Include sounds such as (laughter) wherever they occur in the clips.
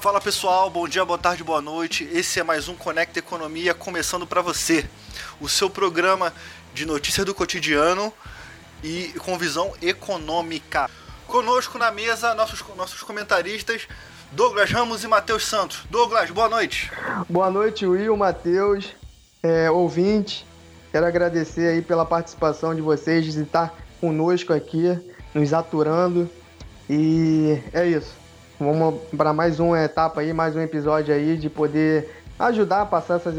Fala pessoal, bom dia, boa tarde, boa noite. Esse é mais um Conecta Economia começando para você. O seu programa de notícias do cotidiano e com visão econômica. Conosco na mesa, nossos, nossos comentaristas Douglas Ramos e Matheus Santos. Douglas, boa noite. Boa noite, Will, Matheus, é, ouvinte. Quero agradecer aí pela participação de vocês, de estar conosco aqui, nos aturando. E é isso. Vamos para mais uma etapa aí, mais um episódio aí de poder ajudar a passar essas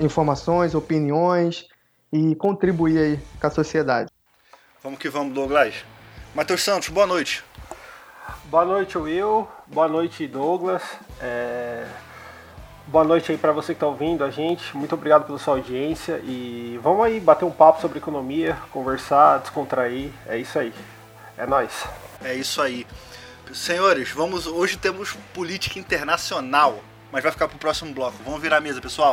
informações, opiniões e contribuir aí com a sociedade. Vamos que vamos, Douglas. Matheus Santos, boa noite. Boa noite, Will. Boa noite, Douglas. É... Boa noite aí para você que está ouvindo a gente. Muito obrigado pela sua audiência e vamos aí bater um papo sobre economia, conversar, descontrair. É isso aí. É nós. É isso aí. Senhores, vamos hoje temos política internacional, mas vai ficar pro próximo bloco. Vamos virar a mesa, pessoal.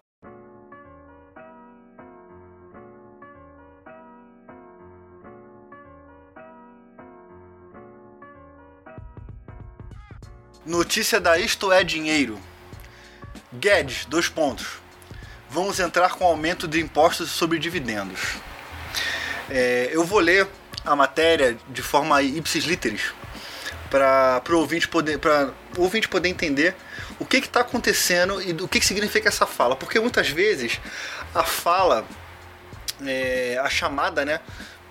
Notícia da Isto é Dinheiro. Guedes, dois pontos. Vamos entrar com aumento de impostos sobre dividendos. É, eu vou ler a matéria de forma ipsis literis para o ouvinte poder para ouvinte poder entender o que está acontecendo e o que, que significa essa fala. Porque muitas vezes a fala é, a chamada né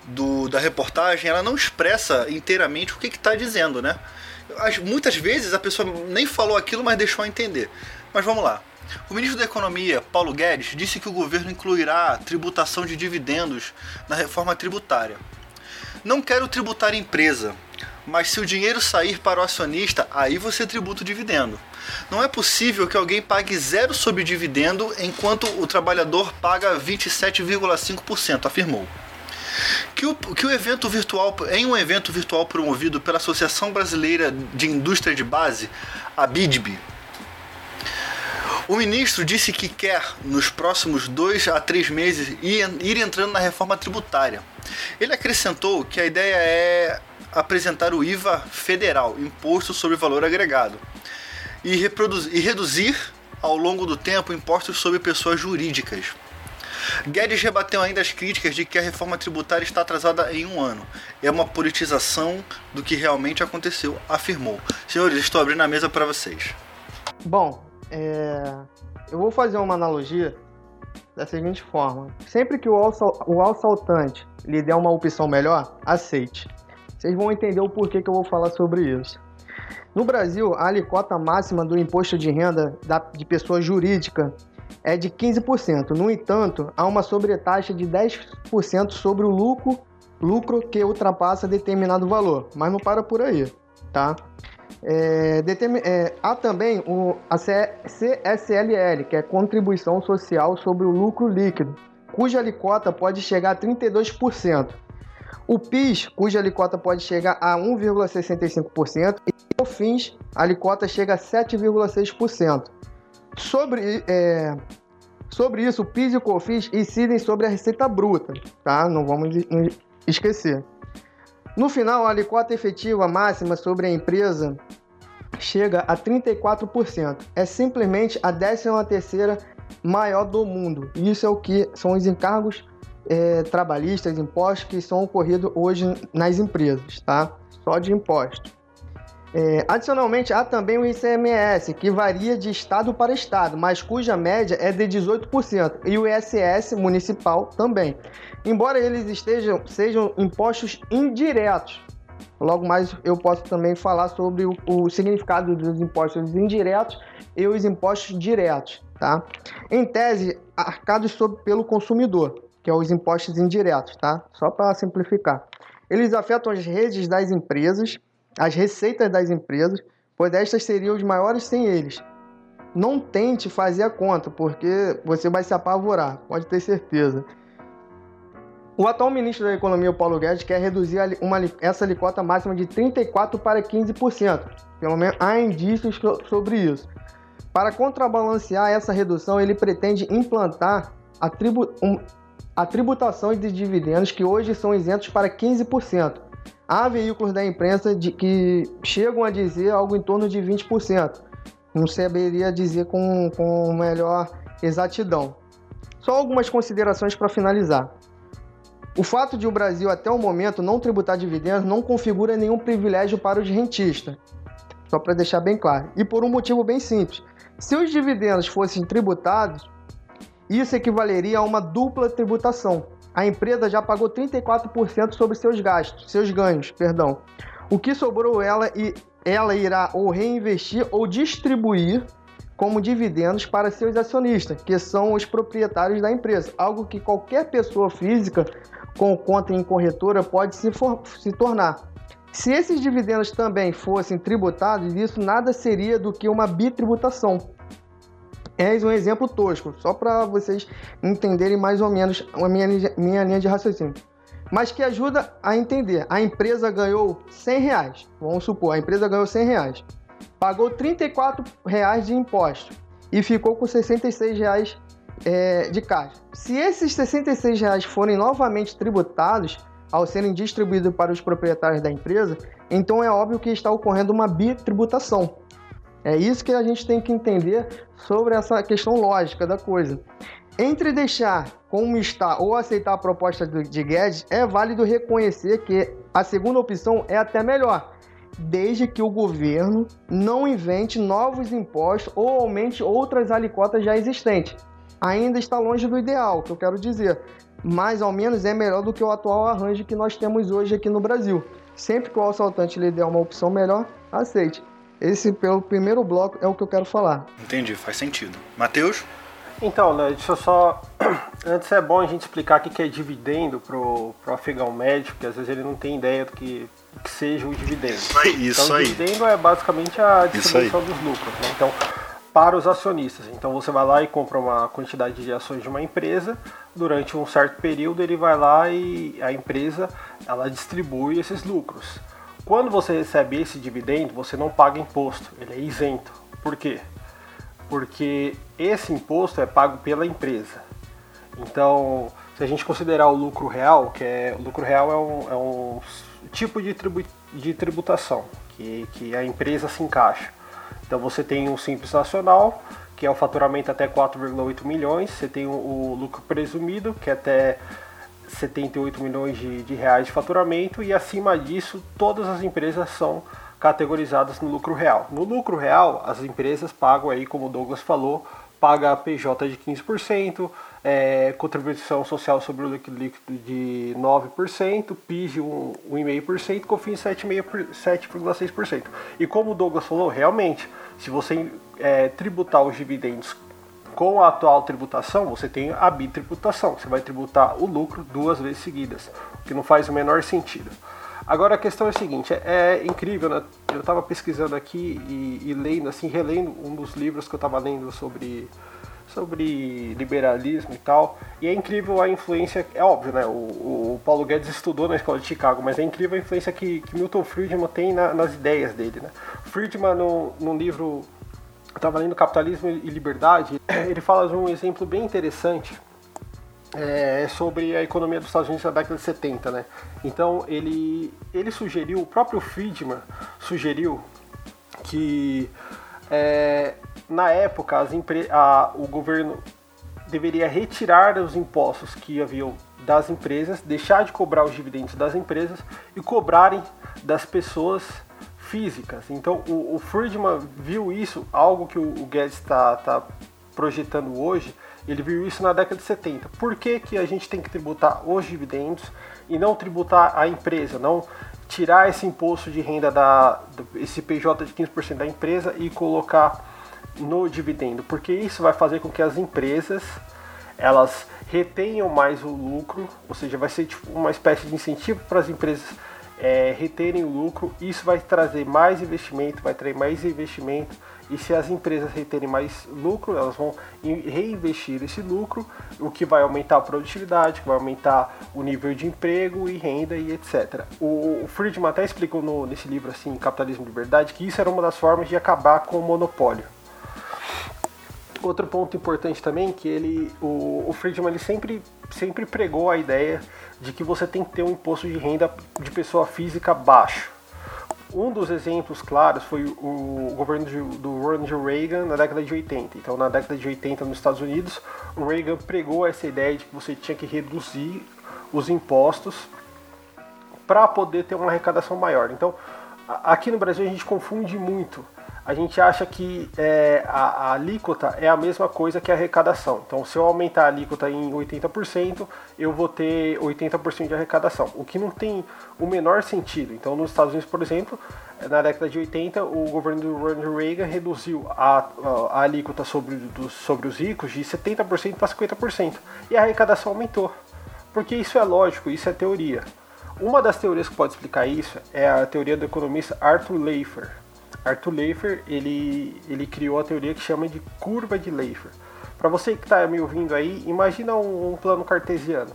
do, da reportagem ela não expressa inteiramente o que está dizendo né? Muitas vezes a pessoa nem falou aquilo mas deixou a entender. Mas vamos lá. O ministro da Economia, Paulo Guedes, disse que o governo incluirá tributação de dividendos na reforma tributária. Não quero tributar empresa, mas se o dinheiro sair para o acionista, aí você tributa o dividendo. Não é possível que alguém pague zero sobre dividendo enquanto o trabalhador paga 27,5%, afirmou. Que o, que o evento virtual, em um evento virtual promovido pela Associação Brasileira de Indústria de Base, a BIDB, o ministro disse que quer, nos próximos dois a três meses, ir, entrando na reforma tributária. Ele acrescentou que a ideia é apresentar o IVA federal, Imposto sobre Valor Agregado, e, e reduzir ao longo do tempo impostos sobre pessoas jurídicas. Guedes rebateu ainda as críticas de que a reforma tributária está atrasada em um ano. É uma politização do que realmente aconteceu, afirmou. Senhores, estou abrindo a mesa para vocês. Bom, é... eu vou fazer uma analogia da seguinte forma: sempre que o, assaltante lhe der uma opção melhor, aceite. Vocês vão entender o porquê que eu vou falar sobre isso. No Brasil, a alíquota máxima do imposto de renda de pessoa jurídica é de 15%. No entanto, há uma sobretaxa de 10% sobre o lucro, lucro que ultrapassa determinado valor. Mas não para por aí, tá? É, é, há também o, a CSLL, que é Contribuição Social sobre o Lucro Líquido, cuja alíquota pode chegar a 32%. O PIS, cuja alíquota pode chegar a 1,65%, e o FINS, a alíquota chega a 7,6%. Sobre, é, sobre isso, o PIS e o COFINS incidem sobre a receita bruta, tá? Não vamos esquecer. No final, a alíquota efetiva máxima sobre a empresa chega a 34%. É simplesmente a 13 terceira maior do mundo. Isso é o que são os encargos é, trabalhistas, impostos que são ocorridos hoje nas empresas, tá? Só de imposto. É, adicionalmente, há também o ICMS, que varia de estado para estado, mas cuja média é de 18%, e o ISS municipal também. Embora eles estejam, sejam impostos indiretos, logo mais eu posso também falar sobre o, o significado dos impostos indiretos e os impostos diretos. Tá? Em tese, arcados sobre, pelo consumidor, que é os impostos indiretos, tá? Só para simplificar. Eles afetam as redes das empresas, as receitas das empresas, pois estas seriam os maiores sem eles. Não tente fazer a conta, porque você vai se apavorar, pode ter certeza. O atual ministro da Economia, Paulo Guedes, quer reduzir uma, essa alíquota máxima de 34% para 15%. Pelo menos há indícios sobre isso. Para contrabalancear essa redução, ele pretende implantar a, tribu um, a tributação de dividendos que hoje são isentos para 15%. Há veículos da imprensa de, que chegam a dizer algo em torno de 20%. não saberia dizer com, com melhor exatidão. Só algumas considerações para finalizar. O fato de o Brasil até o momento não tributar dividendos não configura nenhum privilégio para os rentistas. Só para deixar bem claro. E por um motivo bem simples. Se os dividendos fossem tributados, isso equivaleria a uma dupla tributação. A empresa já pagou 34% sobre seus gastos, seus ganhos, perdão. O que sobrou ela e ela irá ou reinvestir ou distribuir como dividendos para seus acionistas, que são os proprietários da empresa, algo que qualquer pessoa física com conta em corretora pode se, for, se tornar. Se esses dividendos também fossem tributados, isso nada seria do que uma bitributação. É um exemplo tosco, só para vocês entenderem mais ou menos a minha, minha linha de raciocínio. Mas que ajuda a entender. A empresa ganhou 100 reais. Vamos supor, a empresa ganhou 100 reais. Pagou 34 reais de imposto e ficou com 66 reais é, de caixa. Se esses 66 reais forem novamente tributados ao serem distribuídos para os proprietários da empresa, então é óbvio que está ocorrendo uma bitributação. É isso que a gente tem que entender sobre essa questão lógica da coisa. Entre deixar como está ou aceitar a proposta de Guedes, é válido reconhecer que a segunda opção é até melhor, desde que o governo não invente novos impostos ou aumente outras alicotas já existentes ainda está longe do ideal, que eu quero dizer, mas ao menos é melhor do que o atual arranjo que nós temos hoje aqui no Brasil. Sempre que o assaltante lhe der uma opção melhor, aceite. Esse, pelo primeiro bloco, é o que eu quero falar. Entendi, faz sentido. Matheus? Então, né, deixa eu só. (clears throat) Antes é bom a gente explicar o que é dividendo pro, pro afegão médio, porque às vezes ele não tem ideia do que, que seja o dividendo. Isso então, aí. o dividendo é basicamente a distribuição dos lucros. Né? Então, para os acionistas. Então você vai lá e compra uma quantidade de ações de uma empresa, durante um certo período ele vai lá e a empresa ela distribui esses lucros. Quando você recebe esse dividendo, você não paga imposto, ele é isento. Por quê? Porque esse imposto é pago pela empresa. Então, se a gente considerar o lucro real, que é o lucro real é um, é um tipo de, tribu, de tributação que, que a empresa se encaixa. Então você tem o Simples Nacional, que é o faturamento até 4,8 milhões, você tem o, o, lucro presumido, que é até 78 milhões de, de reais de faturamento, e acima disso todas as empresas são categorizadas no lucro real. No lucro real, as empresas pagam aí, como o Douglas falou, paga a PJ de 15%, é, contribuição social sobre o líquido de 9%, PIS de 1,5%, COFINS 7,6%. E como o Douglas falou, realmente, se você é, tributar os dividendos com a atual tributação, você tem a bitributação. Você vai tributar o lucro duas vezes seguidas, o que não faz o menor sentido. Agora a questão é a seguinte, é, é incrível, né? Eu estava pesquisando aqui e, e, lendo, assim, relendo um dos livros que eu estava lendo sobre sobre liberalismo e tal. E é incrível a influência, é óbvio, né? O, o, Paulo Guedes estudou na escola de Chicago, mas é incrível a influência que, que Milton Friedman tem na, nas ideias dele, né? Friedman, no, no livro, estava lendo Capitalismo e Liberdade, (clears throat) ele fala de um exemplo bem interessante é, sobre a economia dos Estados Unidos na década de 70, né? Então ele, ele sugeriu, o próprio Friedman sugeriu que é, na época, as a, o governo deveria retirar os impostos que haviam das empresas, deixar de cobrar os dividendos das empresas e cobrarem das pessoas físicas. Então o, o Friedman viu isso, algo que o, o Guedes está tá projetando hoje, ele viu isso na década de 70. Por que, que a gente tem que tributar os dividendos e não tributar a empresa, não tirar esse imposto de renda da esse PJ de 15% da empresa e colocar no dividendo, porque isso vai fazer com que as empresas elas retenham mais o lucro, ou seja, vai ser tipo uma espécie de incentivo para as empresas é, reterem o lucro. Isso vai trazer mais investimento, vai trazer mais investimento. E se as empresas reterem mais lucro, elas vão reinvestir esse lucro, o que vai aumentar a produtividade, que vai aumentar o nível de emprego e renda e etc. O, Friedman até explicou no, nesse livro assim, Capitalismo e Liberdade, que isso era uma das formas de acabar com o monopólio. Outro ponto importante também que ele, o, o Friedman ele sempre, sempre pregou a ideia de que você tem que ter um imposto de renda de pessoa física baixo. Um dos exemplos claros foi o governo de, do Ronald Reagan na década de 80. Então, na década de 80 nos Estados Unidos, o Reagan pregou essa ideia de que você tinha que reduzir os impostos para poder ter uma arrecadação maior. Então, aqui no Brasil a gente confunde muito a gente acha que é, a, a, alíquota é a mesma coisa que a arrecadação. Então, se eu aumentar a alíquota em 80%, eu vou ter 80% de arrecadação, o que não tem o menor sentido. Então, nos Estados Unidos, por exemplo, na década de 80, o governo do Ronald Reagan reduziu a, a, a alíquota sobre, do, sobre os ricos de 70% para 50%, e a arrecadação aumentou. Porque isso é lógico, isso é teoria. Uma das teorias que pode explicar isso é a teoria do economista Arthur Leifer. Arthur Leifer, ele, ele criou a teoria que chama de curva de Leifer. Para você que está me ouvindo aí, imagina um, um, plano cartesiano.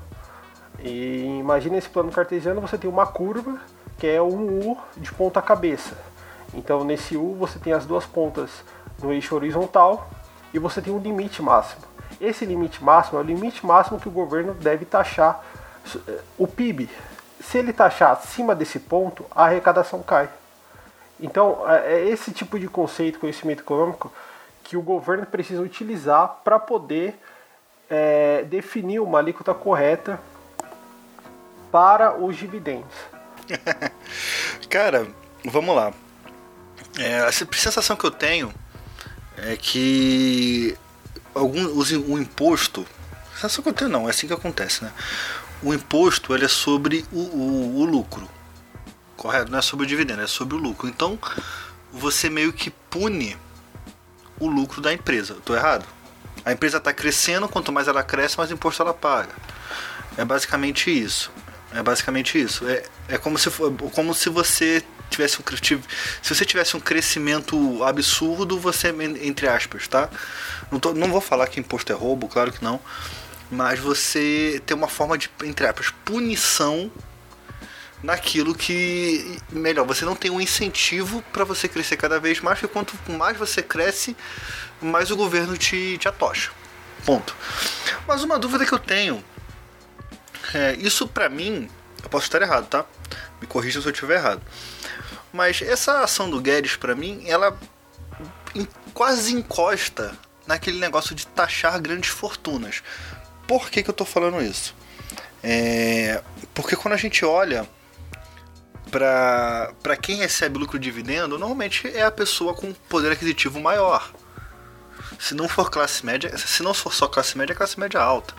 E imagina esse plano cartesiano, você tem uma curva que é um U de ponta cabeça. Então nesse U você tem as duas pontas no eixo horizontal e você tem um limite máximo. Esse limite máximo é o limite máximo que o governo deve taxar o PIB. Se ele taxar acima desse ponto, a arrecadação cai. Então, é, é esse tipo de conceito, conhecimento econômico, que o governo precisa utilizar para poder é, definir uma alíquota correta para os dividendos. (laughs) Cara, vamos lá. É, a sensação que eu tenho é que algum, o imposto. Sensação que eu tenho não, é assim que acontece, né? O imposto ele é sobre o, o, o lucro correto? Não é sobre o dividendo, é sobre o lucro. Então, você meio que pune o lucro da empresa. Estou errado? A empresa está crescendo, quanto mais ela cresce, mais imposto ela paga. É basicamente isso. É basicamente isso. É, é como, se, como se você tivesse um se você tivesse um crescimento absurdo, você entre aspas, tá? Não, tô, não vou falar que imposto é roubo, claro que não, mas você tem uma forma de entre aspas punição naquilo que melhor você não tem um incentivo para você crescer cada vez mais porque quanto mais você cresce mais o governo te, te atocha. Ponto. Mas uma dúvida que eu tenho é, isso para mim eu posso estar errado tá? Me corrija se eu estiver errado. Mas essa ação do Guedes para mim ela quase encosta naquele negócio de taxar grandes fortunas. Por que, que eu tô falando isso? É, porque quando a gente olha para quem recebe lucro dividendo, normalmente é a pessoa com poder aquisitivo maior. Se não for classe média, se não for só classe média, é classe média alta.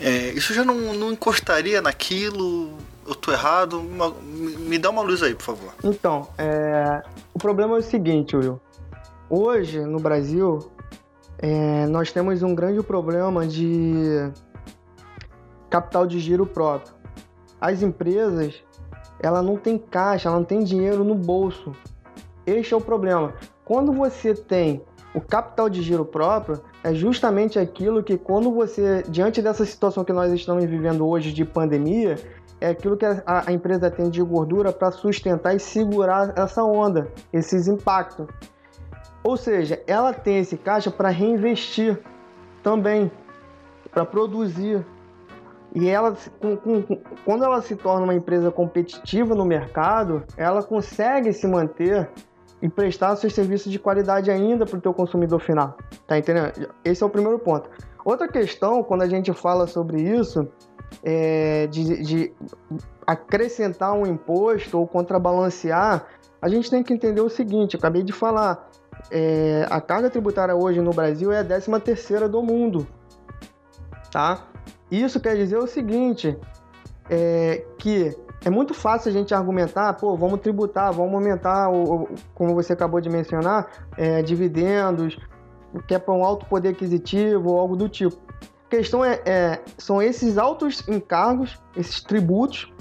É, isso já não, não encostaria naquilo? Eu tô errado? me dá uma luz aí, por favor. Então, é, o problema é o seguinte, Will. Hoje, no Brasil, é, nós temos um grande problema de capital de giro próprio. As empresas ela não tem caixa, ela não tem dinheiro no bolso. Este é o problema. Quando você tem o capital de giro próprio, é justamente aquilo que quando você, diante dessa situação que nós estamos vivendo hoje de pandemia, é aquilo que a, a empresa tem de gordura para sustentar e segurar essa onda, esses impactos. Ou seja, ela tem esse caixa para reinvestir também, para produzir, e ela, com, com, quando ela se torna uma empresa competitiva no mercado, ela consegue se manter e prestar seus serviços de qualidade ainda para o teu consumidor final. Tá entendendo? Esse é o primeiro ponto. Outra questão, quando a gente fala sobre isso, é de, de acrescentar um imposto ou contrabalancear, a gente tem que entender o seguinte, acabei de falar, é, a carga tributária hoje no Brasil é a 13 terceira do mundo, tá? Isso quer dizer o seguinte, é, que é muito fácil a gente argumentar, pô, vamos tributar, vamos aumentar, o, o como você acabou de mencionar, é, dividendos, que é para um alto poder aquisitivo ou algo do tipo. A questão é, é, são esses altos encargos, esses tributos,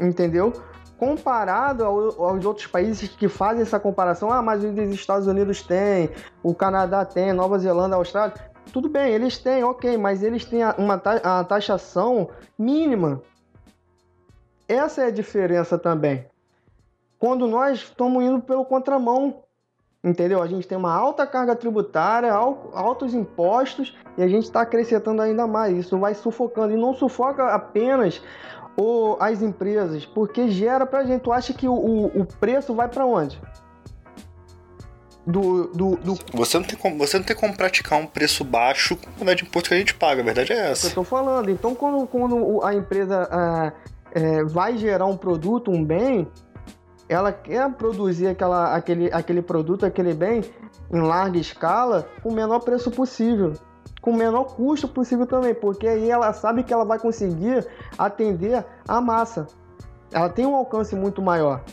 entendeu? Comparado ao, aos outros países que fazem essa comparação, ah, mas os Estados Unidos têm, o Canadá tem, Nova Zelândia, Austrália, tudo bem, eles têm, ok, mas eles têm uma a taxação mínima. Essa é a diferença também. Quando nós estamos indo pelo contramão, Entendeu? A gente tem uma alta carga tributária, altos impostos e a gente está acrescentando ainda mais. Isso vai sufocando. E não sufoca apenas o, as empresas, porque gera para a gente. Tu acha que o, o preço vai para onde? Do, do, do, Você, não tem como, você não tem como praticar um preço baixo com a quantidade de imposto que a gente paga, a verdade é essa. Eu tô falando. Então, quando, quando a empresa é, é, vai gerar um produto, um bem, ela quer produzir aquela, aquele, aquele produto, aquele bem em larga escala com o menor preço possível, com o menor custo possível também, porque aí ela sabe que ela vai conseguir atender a massa. Ela tem um alcance muito maior.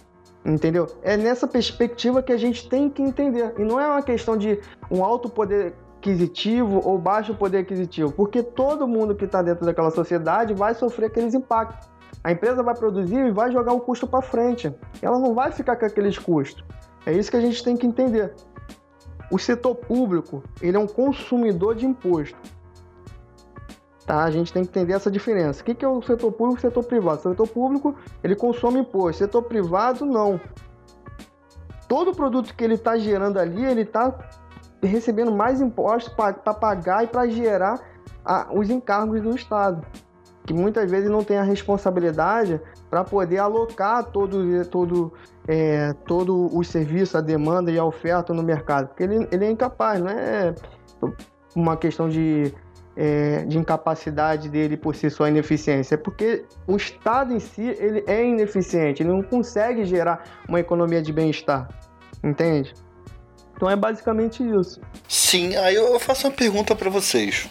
Entendeu? É nessa perspectiva que a gente tem que entender. E não é uma questão de um alto poder aquisitivo ou baixo poder aquisitivo, porque todo mundo que está dentro daquela sociedade vai sofrer aqueles impactos. A empresa vai produzir e vai jogar o custo para frente. Ela não vai ficar com aqueles custos. É isso que a gente tem que entender. O setor público, ele é um consumidor de imposto. Tá? A gente tem que entender essa diferença. O que é o setor público e setor privado? O setor público, ele consome imposto. O setor privado, não. Todo produto que ele está gerando ali, ele está recebendo mais impostos para pagar e para gerar a, os encargos do Estado que muitas vezes não tem a responsabilidade para poder alocar todo, todo, é, todo o serviço, a demanda e a oferta no mercado, porque ele, ele é incapaz, não é uma questão de, é, de incapacidade dele por si só ineficiência, é porque o Estado em si ele é ineficiente, ele não consegue gerar uma economia de bem-estar, entende? Então é basicamente isso. Sim, aí eu faço uma pergunta para vocês.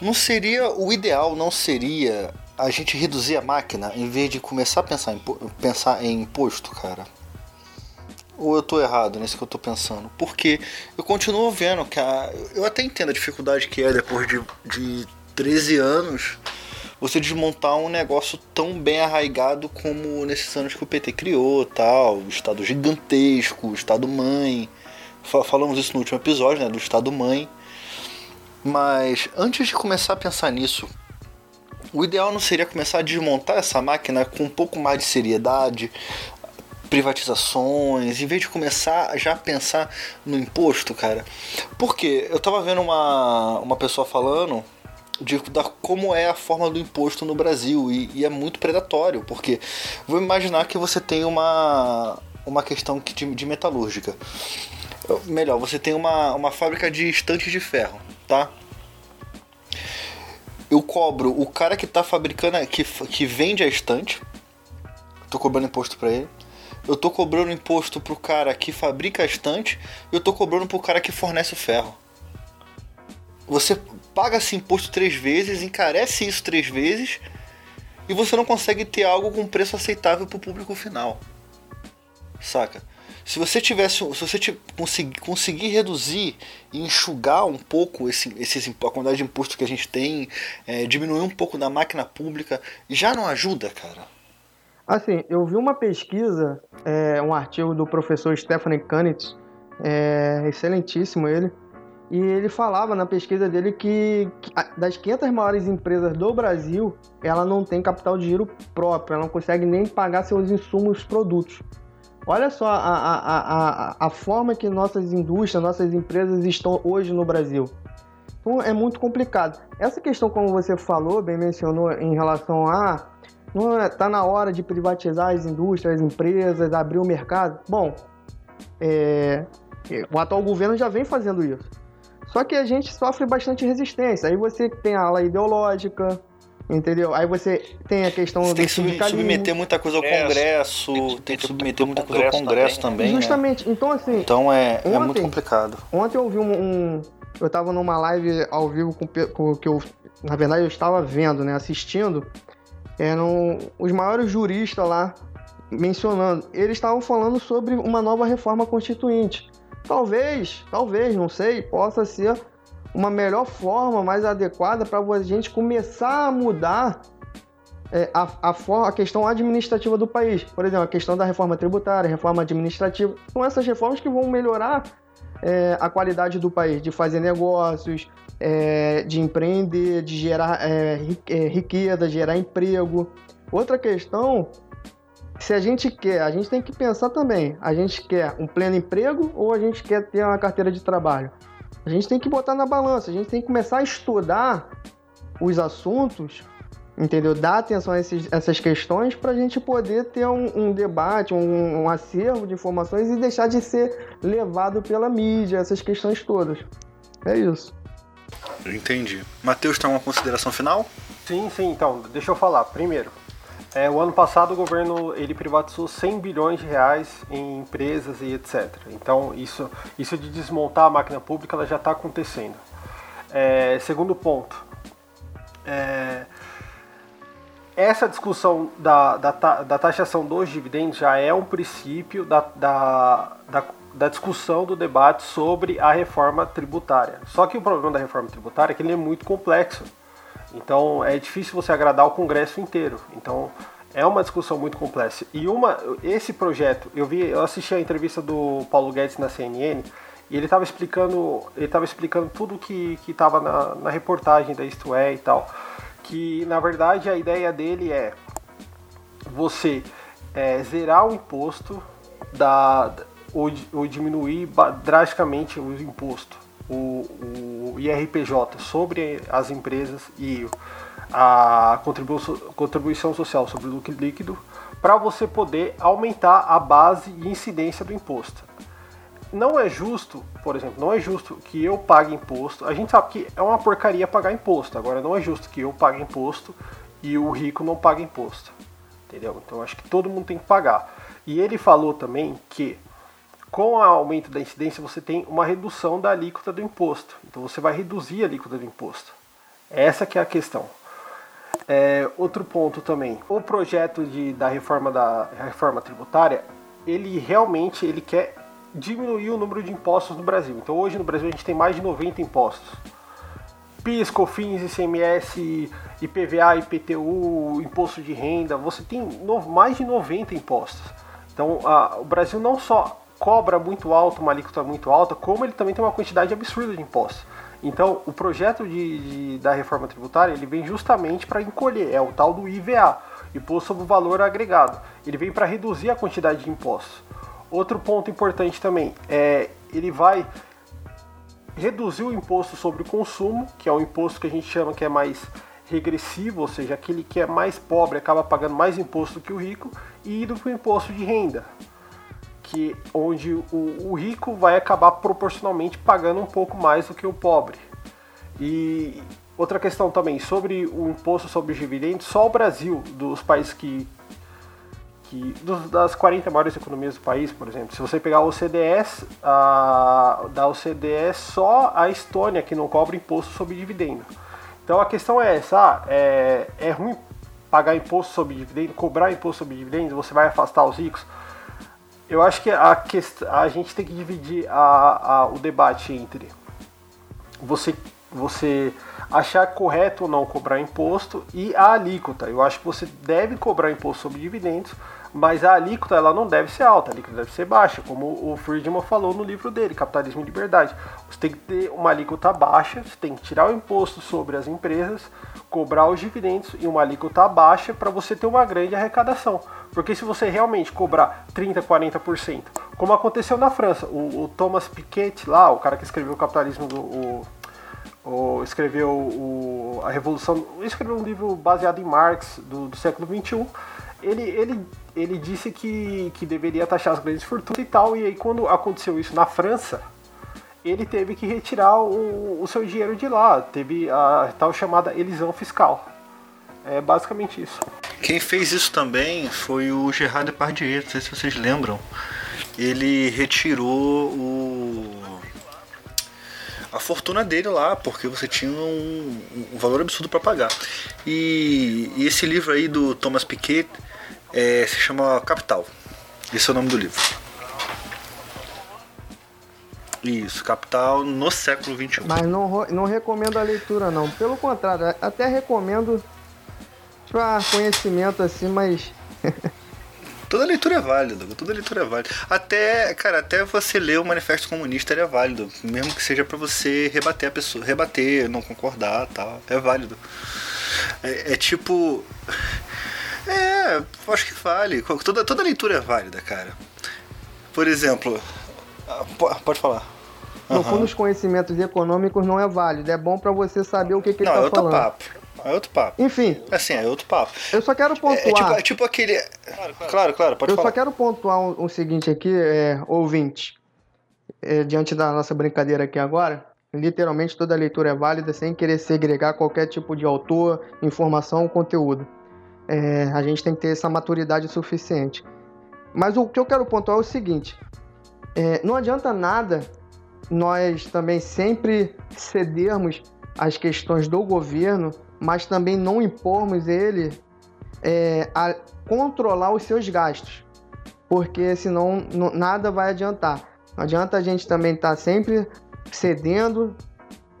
Não seria o ideal, não seria a gente reduzir a máquina em vez de começar a pensar em, pensar em imposto, cara? Ou eu tô errado nisso que eu tô pensando? Porque eu continuo vendo que a, eu até entendo a dificuldade que é depois de, de 13 anos você desmontar um negócio tão bem arraigado como nesses anos que o PT criou, tal, o Estado gigantesco, o Estado mãe. Falamos isso no último episódio, né, do Estado mãe. Mas antes de começar a pensar nisso, o ideal não seria começar a desmontar essa máquina com um pouco mais de seriedade, privatizações, em vez de começar já a pensar no imposto, cara. Porque eu tava vendo uma, uma pessoa falando de da, como é a forma do imposto no Brasil e, e, é muito predatório, porque vou imaginar que você tem uma, uma questão de, de metalúrgica. Melhor, você tem uma, uma fábrica de estantes de ferro tá? Eu cobro o cara que tá fabricando, que, que vende a estante, tô cobrando imposto para ele. Eu tô cobrando imposto pro cara que fabrica a estante, e eu tô cobrando pro cara que fornece o ferro. Você paga esse imposto três vezes, encarece isso três vezes, e você não consegue ter algo com preço aceitável pro público final. Saca? se você tivesse, se você conseguir, conseguir reduzir e enxugar um pouco esse, esses, a quantidade de imposto que a gente tem, é, diminuir um pouco da máquina pública, já não ajuda, cara? Assim, eu vi uma pesquisa, é, um artigo do professor Stephanie Kanitz, é, excelentíssimo ele, e ele falava na pesquisa dele que, que das 500 maiores empresas do Brasil, ela não tem capital de giro próprio, ela não consegue nem pagar seus insumos produtos. Olha só a, a, a, a forma que nossas indústrias, nossas empresas estão hoje no Brasil. Então é muito complicado. Essa questão, como você falou, bem mencionou, em relação a está é, na hora de privatizar as indústrias, as empresas, abrir o mercado. Bom, é, o atual governo já vem fazendo isso. Só que a gente sofre bastante resistência. Aí você tem a ala ideológica, Entendeu? Aí você tem a questão você do tem que submeter muita coisa ao Congresso, tem que, submeter muita coisa ao Congresso também. também né? Justamente. Né? Então, assim. Então é, ontem, é muito complicado. Ontem eu ouvi um, um. eu tava numa live ao vivo com, com que eu. Na verdade, eu estava vendo, né? Assistindo. Eram os maiores juristas lá mencionando. Eles estavam falando sobre uma nova reforma constituinte. Talvez, talvez, não sei, possa ser uma melhor forma, mais adequada para a gente começar a mudar é, a, a, a, questão administrativa do país. Por exemplo, a questão da reforma tributária, reforma administrativa. São essas reformas que vão melhorar é, a qualidade do país, de fazer negócios, é, de empreender, de gerar é, é, riqueza, gerar emprego. Outra questão se a gente quer, a gente tem que pensar também, a gente quer um pleno emprego ou a gente quer ter uma carteira de trabalho? A gente tem que botar na balança, a gente tem que começar a estudar os assuntos, entendeu? Dar atenção a esses, essas questões para a gente poder ter um, um debate, um, um, acervo de informações e deixar de ser levado pela mídia, essas questões todas. É isso. Entendi. Matheus, tem uma consideração final? Sim, sim. Então, deixa eu falar. Primeiro, é, o ano passado o governo ele privatizou 100 bilhões de reais em empresas e etc. Então isso, isso de desmontar a máquina pública ela já está acontecendo. É, segundo ponto, é, essa discussão da, da, da, taxação dos dividendos já é um princípio da, da, da, da, discussão do debate sobre a reforma tributária. Só que o problema da reforma tributária é que ele é muito complexo. Então é difícil você agradar o Congresso inteiro. Então é uma discussão muito complexa. E uma, esse projeto, eu vi, eu assisti a entrevista do Paulo Guedes na CNN e ele estava explicando, ele estava explicando tudo que que estava na, na reportagem da Isto É e tal, que na verdade a ideia dele é você é, zerar o imposto da ou, ou diminuir drasticamente o imposto o, o IRPJ sobre as empresas e a contribuição, social sobre o lucro líquido para você poder aumentar a base e incidência do imposto. Não é justo, por exemplo, não é justo que eu pague imposto. A gente sabe que é uma porcaria pagar imposto. Agora não é justo que eu pague imposto e o rico não pague imposto. Entendeu? Então acho que todo mundo tem que pagar. E ele falou também que com o aumento da incidência você tem uma redução da alíquota do imposto. Então você vai reduzir a alíquota do imposto. Essa que é a questão. É, outro ponto também, o projeto de, da reforma da reforma tributária, ele realmente ele quer diminuir o número de impostos no Brasil. Então hoje no Brasil a gente tem mais de 90 impostos. PIS, COFINS, ICMS, IPVA, IPTU, imposto de renda, você tem no, mais de 90 impostos. Então a, o Brasil não só cobra muito alto, uma alíquota muito alta, como ele também tem uma quantidade absurda de impostos. Então, o projeto de, de da reforma tributária ele vem justamente para encolher, é o tal do IVA, Imposto sobre o Valor Agregado. Ele vem para reduzir a quantidade de impostos. Outro ponto importante também é ele vai reduzir o imposto sobre o consumo, que é um imposto que a gente chama que é mais regressivo, ou seja, aquele que é mais pobre acaba pagando mais imposto que o rico, e indo para o imposto de renda, que onde o, o, rico vai acabar proporcionalmente pagando um pouco mais do que o pobre. E outra questão também sobre o imposto sobre os dividendos, só o Brasil, dos países que, que das 40 maiores economias do país, por exemplo, se você pegar o OCDE, a, da OCDE só a Estônia que não cobra imposto sobre dividendo. Então a questão é essa, ah, é, é ruim pagar imposto sobre dividendo, cobrar imposto sobre dividendos, você vai afastar os ricos? Eu acho que a, questão, a gente tem que dividir a, a, o debate entre você, você achar correto ou não cobrar imposto e a alíquota. Eu acho que você deve cobrar imposto sobre dividendos, mas a alíquota ela não deve ser alta, a alíquota deve ser baixa, como o Friedman falou no livro dele, Capitalismo e Liberdade. Você tem que ter uma alíquota baixa, você tem que tirar o imposto sobre as empresas, cobrar os dividendos em uma alíquota baixa para você ter uma grande arrecadação. Porque se você realmente cobrar 30%, 40%, como aconteceu na França, o, o Thomas Piketty lá, o cara que escreveu o Capitalismo do... O, escreveu o, a Revolução, escreveu um livro baseado em Marx do, do século 21. Ele, ele, ele disse que, que deveria taxar as grandes fortunas e tal, e aí quando aconteceu isso na França, ele teve que retirar o, o seu dinheiro de lá, teve a tal chamada elisão fiscal. É basicamente isso. Quem fez isso também foi o Gerard Depardieu, não sei se vocês lembram. Ele retirou o a fortuna dele lá, porque você tinha um, um valor absurdo para pagar. E, e, esse livro aí do Thomas Piketty é, se chama Capital. Esse é o nome do livro. Isso, Capital no século XXI. Mas não, não recomendo a leitura, não. Pelo contrário, até recomendo para conhecimento assim, mas. Toda leitura é válida, toda leitura é válida. Até, cara, até você ler o Manifesto Comunista é válido, mesmo que seja para você rebater a pessoa, rebater, não concordar, tal, é válido. É, é tipo É, acho que vale. Toda, toda leitura é válida, cara. Por exemplo, ah, pode falar. No fundo, os conhecimentos econômicos não é válido. É bom para você saber o que, que ele não, tá é outro papo. É outro papo. Enfim. Assim, é outro papo. Eu só quero pontuar. É, é, tipo, é tipo, aquele. Claro, claro, claro, claro pode Eu falar. só quero pontuar o um, um seguinte aqui, é, ouvinte. É, diante da nossa brincadeira aqui agora. Literalmente toda leitura é válida sem querer segregar qualquer tipo de autor, informação ou conteúdo. É, a gente tem que ter essa maturidade suficiente. Mas o que eu quero pontuar é o seguinte: é, não adianta nada nós também sempre cedermos às questões do governo, mas também não impormos ele é, a controlar os seus gastos, porque senão nada vai adiantar. Não adianta a gente também estar tá sempre cedendo,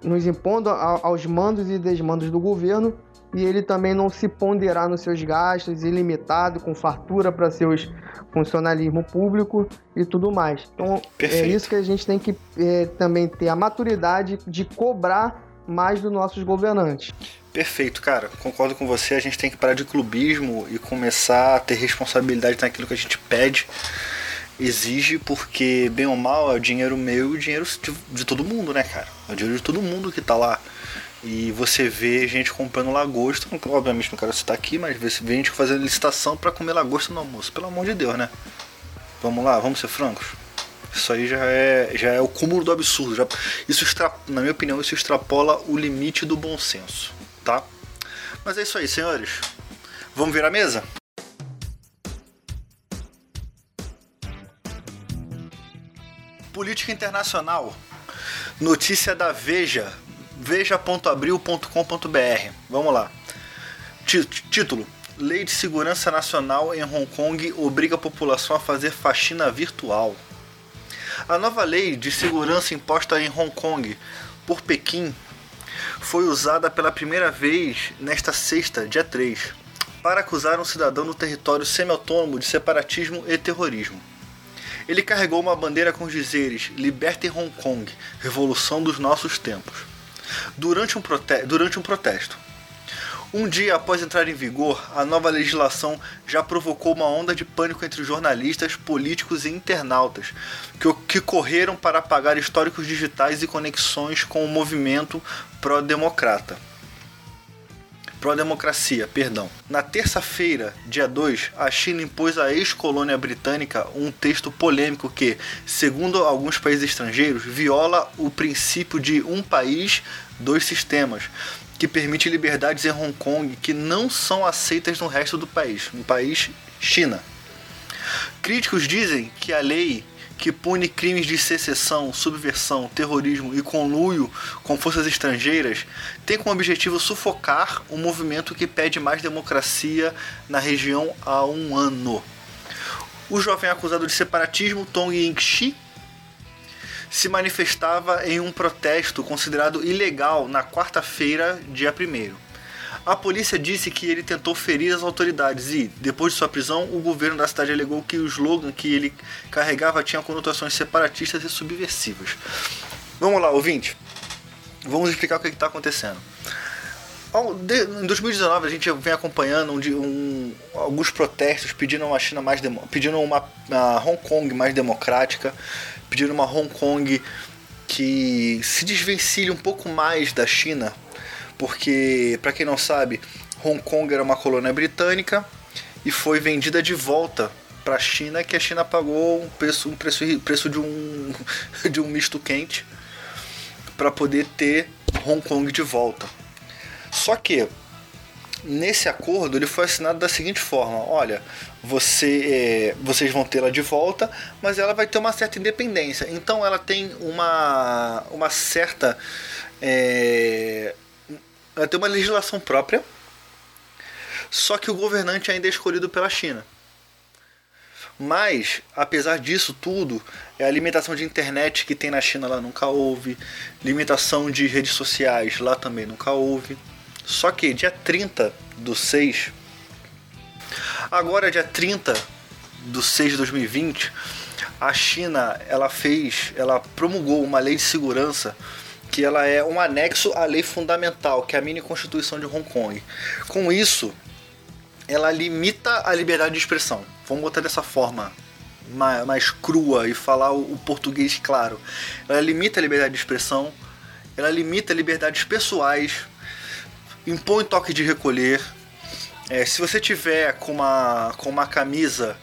nos impondo aos mandos e desmandos do governo e ele também não se ponderar nos seus gastos, ilimitado, com fartura para seus funcionalismo público e tudo mais. Então é Perfeito. é isso que a gente tem que é, também ter a maturidade de cobrar mais dos nossos governantes. Perfeito, cara. Concordo com você. A gente tem que parar de clubismo e começar a ter responsabilidade naquilo que a gente pede, exige, porque, bem ou mal, é o dinheiro meu e o dinheiro de, de todo mundo, né, cara? É o dinheiro de todo mundo que tá lá. E você vê gente comprando lagosta, obviamente não quero citar aqui, mas vê gente fazendo licitação para comer lagosta no almoço. Pelo amor de Deus, né? Vamos lá, vamos ser francos. Isso aí já é, já é o cúmulo do absurdo. Já, isso extra, na minha opinião, isso extrapola o limite do bom senso, tá? Mas é isso aí, senhores. Vamos virar a mesa? Política internacional. Notícia da Veja veja.abril.com.br. Vamos lá. Título: Lei de Segurança Nacional em Hong Kong obriga a população a fazer faxina virtual. A nova lei de segurança imposta em Hong Kong por Pequim foi usada pela primeira vez nesta sexta, dia 3, para acusar um cidadão no território semi-autônomo de separatismo e terrorismo. Ele carregou uma bandeira com os dizeres Liberte Hong Kong, Revolução dos Nossos Tempos durante um, durante um protesto. Um dia após entrar em vigor, a nova legislação já provocou uma onda de pânico entre jornalistas, políticos e internautas, que, que correram para apagar históricos digitais e conexões com o movimento pró-democrata pró-democracia, perdão. Na terça-feira, dia 2, a China impôs à ex-colônia britânica um texto polêmico que, segundo alguns países estrangeiros, viola o princípio de um país, dois sistemas, que permite liberdades em Hong Kong que não são aceitas no resto do país, no país China. Críticos dizem que a lei que pune crimes de secessão, subversão, terrorismo e conluio com forças estrangeiras, tem como objetivo sufocar um movimento que pede mais democracia na região há um ano. O jovem acusado de separatismo, Tong Ying-shi, se manifestava em um protesto considerado ilegal na quarta-feira, dia 1 a polícia disse que ele tentou ferir as autoridades e, depois de sua prisão, o governo da cidade alegou que o slogan que ele carregava tinha conotações separatistas e subversivas. Vamos lá, ouvinte. Vamos explicar o que está acontecendo. Em 2019 a gente vem acompanhando um, um, alguns protestos pedindo uma China mais pedindo uma Hong Kong mais democrática, pedindo uma Hong Kong que se desvencilhe um pouco mais da China porque, para quem não sabe, Hong Kong era uma colônia britânica e foi vendida de volta para a China, que a China pagou um preço, um preço, preço de, um, (laughs) de um misto quente para poder ter Hong Kong de volta. Só que nesse acordo ele foi assinado da seguinte forma: olha, você, é, vocês vão tê-la de volta, mas ela vai ter uma certa independência. Então ela tem uma, uma certa é, ela tem uma legislação própria, só que o governante ainda é escolhido pela China. Mas, apesar disso tudo, é a limitação de internet que tem na China lá nunca houve, limitação de redes sociais lá também nunca houve. Só que dia 30 do 6, agora dia 30 do 6 de 2020, a China ela fez, ela promulgou uma lei de segurança que ela é um anexo à lei fundamental, que é a mini constituição de Hong Kong. Com isso, ela limita a liberdade de expressão. Vamos botar dessa forma mais, mais crua e falar o, o, português claro. Ela limita a liberdade de expressão, ela limita liberdades pessoais, impõe toque de recolher. É, se você tiver com uma, com uma camisa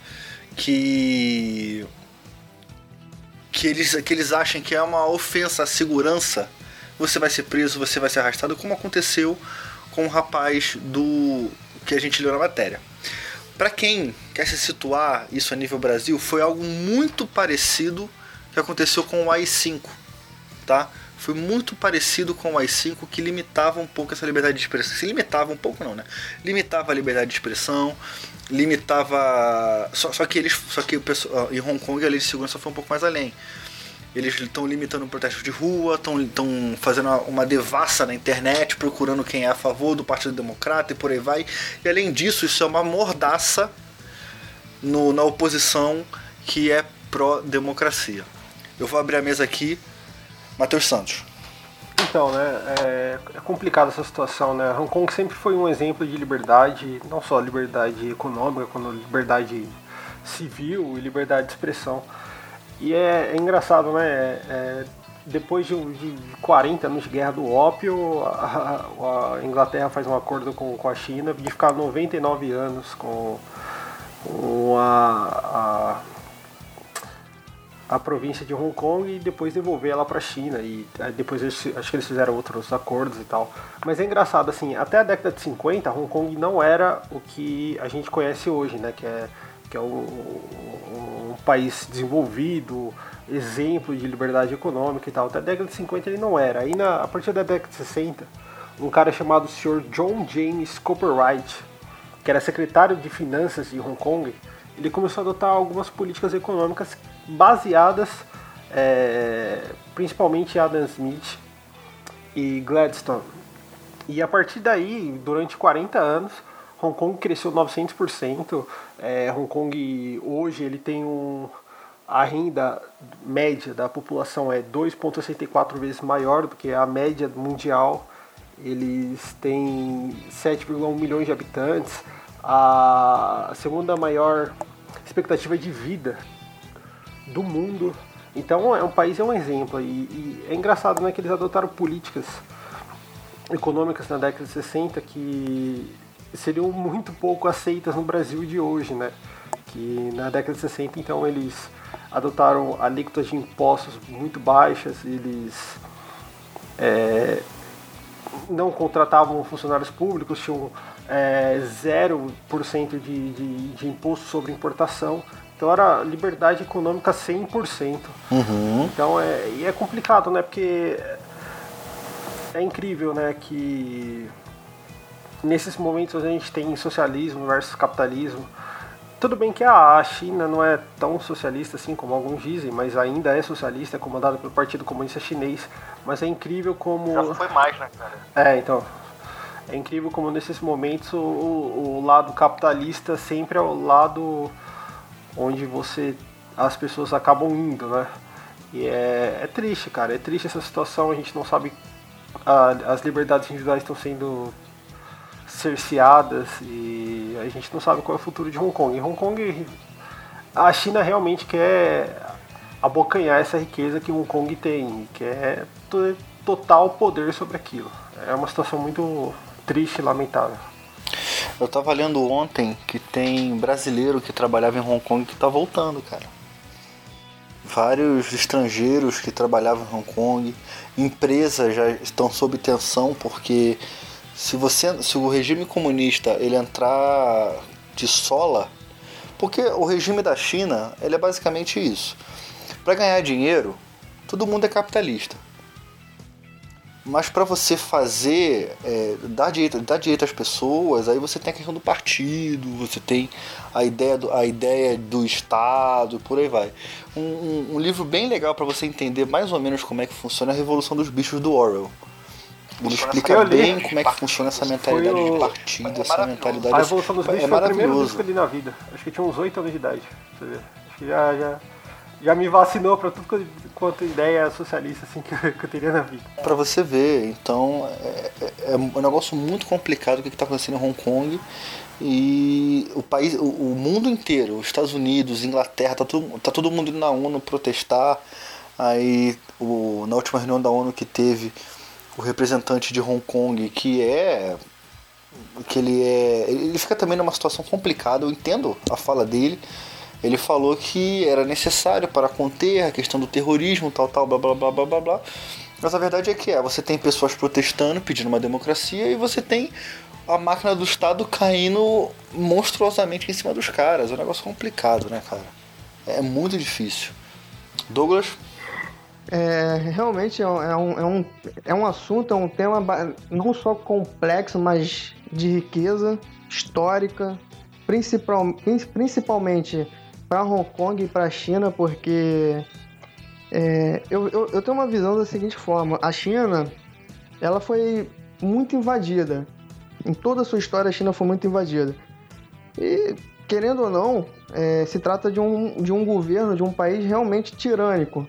que que eles, que eles achem que é uma ofensa à segurança, você vai ser preso, você vai ser arrastado, como aconteceu com o rapaz do que a gente leu na matéria. Para quem quer se situar isso a nível Brasil, foi algo muito parecido que aconteceu com o AI-5, tá? Foi muito parecido com o AI-5 que limitava um pouco essa liberdade de expressão. Se limitava um pouco não, né? Limitava a liberdade de expressão, limitava só, só que eles só que o pessoal em Hong Kong a lei de segurança foi um pouco mais além. Eles estão limitando protestos de rua, estão fazendo uma devassa na internet, procurando quem é a favor do Partido Democrata e por aí vai. E além disso, isso é uma mordaça no, na oposição que é pró-democracia. Eu vou abrir a mesa aqui. Matheus Santos. Então, né, é, é complicada essa situação, né? Hong Kong sempre foi um exemplo de liberdade, não só liberdade econômica, como liberdade civil e liberdade de expressão. E é, é engraçado, né? É, é depois de, de 40 anos de guerra do ópio, a, a, Inglaterra faz um acordo com, com a China de ficar 99 anos com, com a, a, a, província de Hong Kong e depois devolver ela para a China. E depois eles, acho que eles fizeram outros acordos e tal. Mas é engraçado, assim, até a década de 50, Hong Kong não era o que a gente conhece hoje, né? Que é que é um, um, país desenvolvido, exemplo de liberdade econômica e tal. Até a década de 50 ele não era. Aí na, a partir da década de 60, um cara chamado Sr. John James Copperwright, que era secretário de finanças de Hong Kong, ele começou a adotar algumas políticas econômicas baseadas é, principalmente em Adam Smith e Gladstone. E a partir daí, durante 40 anos, Hong Kong cresceu 900%. É, Hong Kong hoje ele tem um a renda média da população é 2,64 vezes maior do que a média mundial. Eles têm 7,1 milhões de habitantes. A segunda maior expectativa de vida do mundo. Então é um país é um exemplo e, e é engraçado né, que eles adotaram políticas econômicas na década de 60 que seriam muito pouco aceitas no Brasil de hoje, né? Que na década de 60, então, eles adotaram alíquotas de impostos muito baixas, eles é, não contratavam funcionários públicos, tinham é, 0% de, de, de imposto sobre importação. Então era liberdade econômica 100%. Uhum. Então é, e é complicado, né? Porque é incrível, né? Que nesses momentos a gente tem socialismo versus capitalismo. Tudo bem que a China não é tão socialista assim como alguns dizem, mas ainda é socialista, é comandada pelo Partido Comunista Chinês. Mas é incrível como. Já foi mais, né, cara? É, então. É incrível como nesses momentos o, o, lado capitalista sempre é o lado onde você as pessoas acabam indo, né? E é, é triste, cara. É triste essa situação. A gente não sabe. A, as liberdades individuais estão sendo cerceadas e a gente não sabe qual é o futuro de Hong Kong. Em Hong Kong, a China realmente quer abocanhar essa riqueza que Hong Kong tem, quer ter total poder sobre aquilo. É uma situação muito triste e lamentável. Eu tava lendo ontem que tem brasileiro que trabalhava em Hong Kong que tá voltando, cara. Vários estrangeiros que trabalhavam em Hong Kong, empresas já estão sob tensão porque se você se o regime comunista ele entrar de sola porque o regime da China ele é basicamente isso para ganhar dinheiro todo mundo é capitalista mas para você fazer é, dar direito dar direito às pessoas aí você tem a questão do partido você tem a ideia do, a ideia do estado por aí vai um, um, um livro bem legal para você entender mais ou menos como é que funciona a revolução dos bichos do Orwell ele explica bem como é que funciona essa mentalidade o... de partido, essa mentalidade. A Revolução dos Bichos é foi o primeiro livro que eu li na vida. Acho que tinha uns 8 anos de idade. Acho que já, já, já me vacinou para tudo quanto ideia socialista assim, (laughs) que, eu, que eu teria na vida. Para você ver, então é, é, é, um negócio muito complicado o que está acontecendo em Hong Kong e o país, o, mundo inteiro, os Estados Unidos, Inglaterra, tá todo, tá todo mundo indo na ONU protestar. Aí o, na última reunião da ONU que teve o representante de Hong Kong, que é que ele é ele fica também numa situação complicada, eu entendo a fala dele ele falou que era necessário para conter a questão do terrorismo, tal, tal, blá, blá, blá, blá, blá, blá. Mas a verdade é que é, você tem pessoas protestando, pedindo uma democracia, e você tem a máquina do Estado caindo monstruosamente em cima dos caras. É um negócio complicado, né, cara? É muito difícil. Douglas? É, realmente é um, é, um, é, um, é um assunto, é um tema não só complexo, mas de riqueza histórica, principal, principalmente para Hong Kong e para a China, porque é, eu, eu, eu, tenho uma visão da seguinte forma: a China ela foi muito invadida. Em toda a sua história, a China foi muito invadida. E, querendo ou não, é, se trata de um, de um governo, de um país realmente tirânico.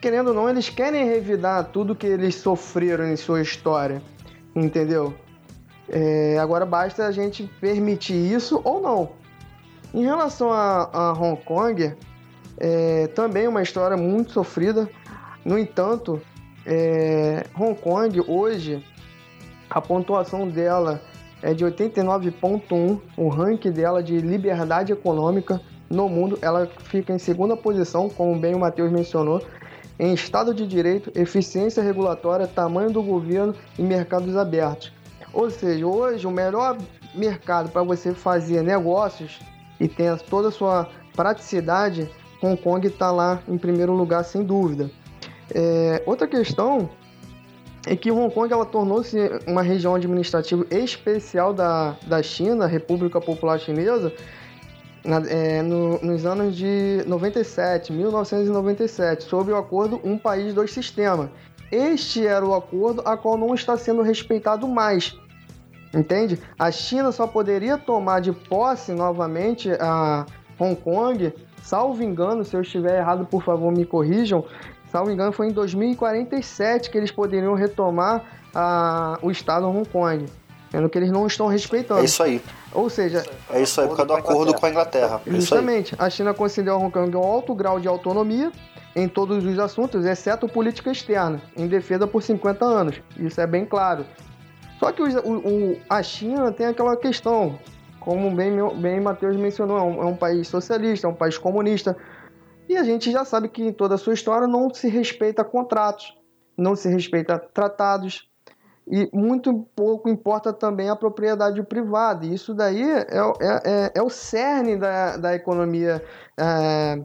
Querendo ou não, eles querem revidar tudo que eles sofreram em sua história, entendeu? É, agora basta a gente permitir isso ou não. Em relação a, a Hong Kong, é também uma história muito sofrida. No entanto, é, Hong Kong hoje, a pontuação dela é de 89,1, o ranking dela de liberdade econômica no mundo. Ela fica em segunda posição, como bem o Matheus mencionou, em Estado de Direito, eficiência regulatória, tamanho do governo e mercados abertos. Ou seja, hoje o melhor mercado para você fazer negócios e tenha toda a sua praticidade, Hong Kong está lá em primeiro lugar, sem dúvida. É, outra questão é que Hong Kong ela tornou-se uma região administrativa especial da, da China, República Popular Chinesa, na, é, no, nos anos de 97, 1997, sob o acordo Um País, Dois Sistemas. Este era o acordo a qual não está sendo respeitado mais. Entende? A China só poderia tomar de posse novamente a Hong Kong, salvo engano, se eu estiver errado, por favor, me corrijam. Salvo engano, foi em 2047 que eles poderiam retomar a, o estado Hong Kong. Sendo que eles não estão respeitando. É isso aí. Ou seja. É isso aí, por causa do acordo com a Inglaterra. É Justamente. A China considera Hong Kong um alto grau de autonomia em todos os assuntos, exceto política externa, em defesa por 50 anos. Isso é bem claro. Só que o, o, a China tem aquela questão, como bem, bem Matheus mencionou, é um, é um país socialista, é um país comunista. E a gente já sabe que em toda a sua história não se respeita contratos, não se respeita tratados, e muito pouco importa também a propriedade privada. E isso daí é, é, é, é o cerne da, da economia é,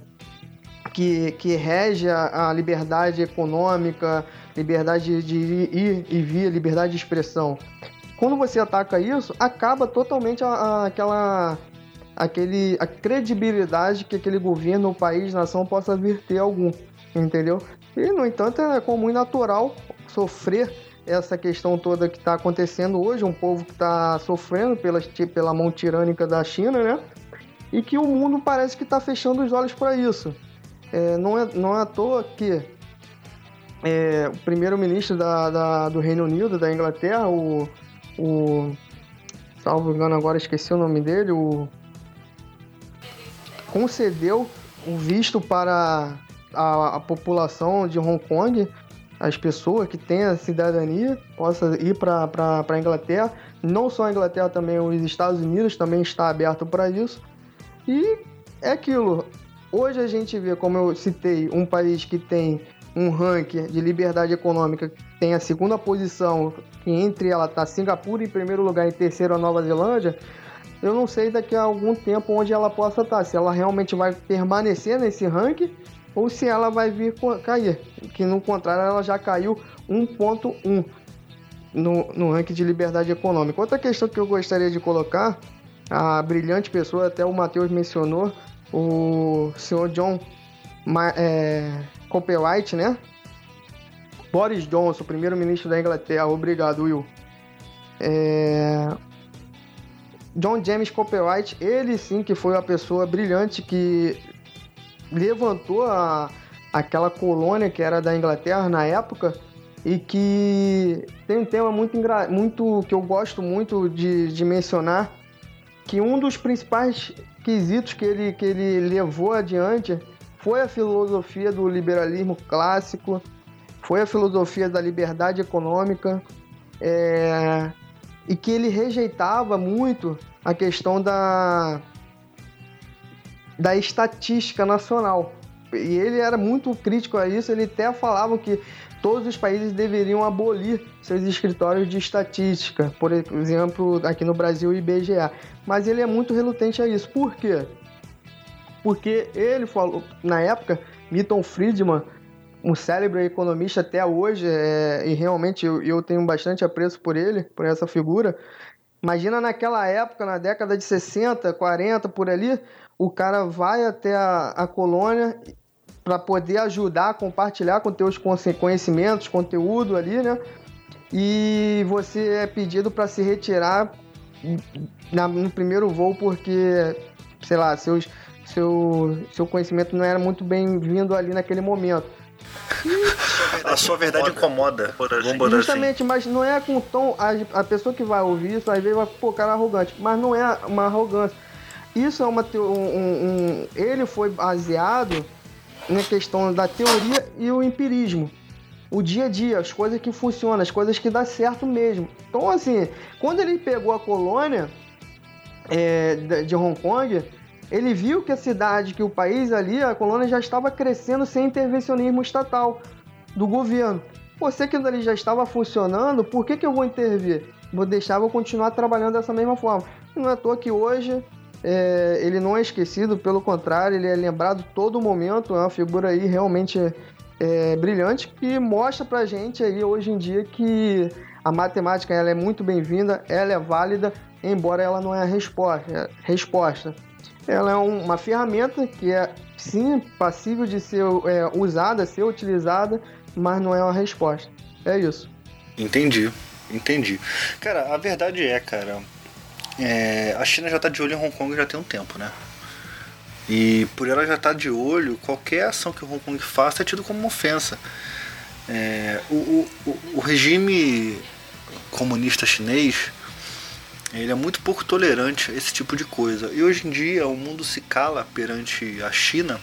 que, que rege a, a liberdade econômica, liberdade de ir e vir, liberdade de expressão. Quando você ataca isso, acaba totalmente a, a, aquela aquele, a credibilidade que aquele governo, o país, nação possa vir ter algum, entendeu? E, no entanto, é comum natural sofrer essa questão toda que está acontecendo hoje, um povo que está sofrendo pela, pela mão tirânica da China, né? E que o mundo parece que está fechando os olhos para isso. É, não, é, não é à toa que é, o primeiro-ministro da, da, do Reino Unido, da Inglaterra, o, o. Salvo engano, agora esqueci o nome dele, o. concedeu o visto para a, a população de Hong Kong, as pessoas que têm a cidadania, possa ir para a Inglaterra. Não só a Inglaterra, também os Estados Unidos também está aberto para isso. E é aquilo. Hoje a gente vê, como eu citei, um país que tem um ranking de liberdade econômica que tem a segunda posição, que entre ela está Singapura em primeiro lugar e terceiro a Nova Zelândia, eu não sei daqui a algum tempo onde ela possa estar, tá, se ela realmente vai permanecer nesse ranking ou se ela vai vir cair, que no contrário ela já caiu 1.1 no, no ranking de liberdade econômica. Outra questão que eu gostaria de colocar, a brilhante pessoa, até o Matheus mencionou, o senhor John é, Copyright, né? Boris Johnson, primeiro-ministro da Inglaterra. Obrigado, Will. É... John James Copyright, ele sim que foi uma pessoa brilhante que levantou a, aquela colônia que era da Inglaterra na época e que tem um tema muito, muito que eu gosto muito de, de mencionar, que um dos principais quesitos que ele, que ele levou adiante foi a filosofia do liberalismo clássico, foi a filosofia da liberdade econômica, é, e que ele rejeitava muito a questão da, da estatística nacional. E ele era muito crítico a isso, ele até falava que todos os países deveriam abolir seus escritórios de estatística, por exemplo, aqui no Brasil, o IBGE. Mas ele é muito relutante a isso. Por quê? Porque ele falou, na época, Milton Friedman, um célebre economista até hoje, é, e realmente eu, eu tenho bastante apreço por ele, por essa figura. Imagina naquela época, na década de 60, 40, por ali, o cara vai até a, a colônia para poder ajudar, compartilhar com teus conhecimentos, conteúdo ali, né? E você é pedido para se retirar na, no primeiro voo porque, sei lá, seus, seu, seu conhecimento não era muito bem-vindo ali naquele momento. (laughs) a sua verdade incomoda. Vamos assim. Justamente, assim. mas não é com tom. A, a pessoa que vai ouvir isso, às vezes vai, pô, cara arrogante. Mas não é uma arrogância. Isso é uma. Um, um, ele foi baseado na questão da teoria e o empirismo. O dia a dia, as coisas que funcionam, as coisas que dá certo mesmo. Então, assim, quando ele pegou a colônia é, de Hong Kong, ele viu que a cidade, que o país ali, a colônia já estava crescendo sem intervencionismo estatal do governo. Você que ali já estava funcionando, por que, que eu vou intervir? Vou deixar, vou continuar trabalhando dessa mesma forma. Não é à toa que hoje é, ele não é esquecido, pelo contrário, ele é lembrado todo momento, é uma figura aí realmente é, brilhante que mostra pra gente aí hoje em dia que a matemática ela é muito bem-vinda, ela é válida, embora ela não é a resposta. Resposta. Ela é um, uma ferramenta que é sim passível de ser é, usada, ser utilizada, mas não é uma resposta. É isso. Entendi, entendi. Cara, a verdade é, cara, é, a China já está de olho em Hong Kong já tem um tempo, né? E por ela já estar tá de olho, qualquer ação que Hong Kong faça é tido como uma ofensa. É, o, o, o regime comunista chinês ele é muito pouco tolerante a esse tipo de coisa. E hoje em dia o mundo se cala perante a China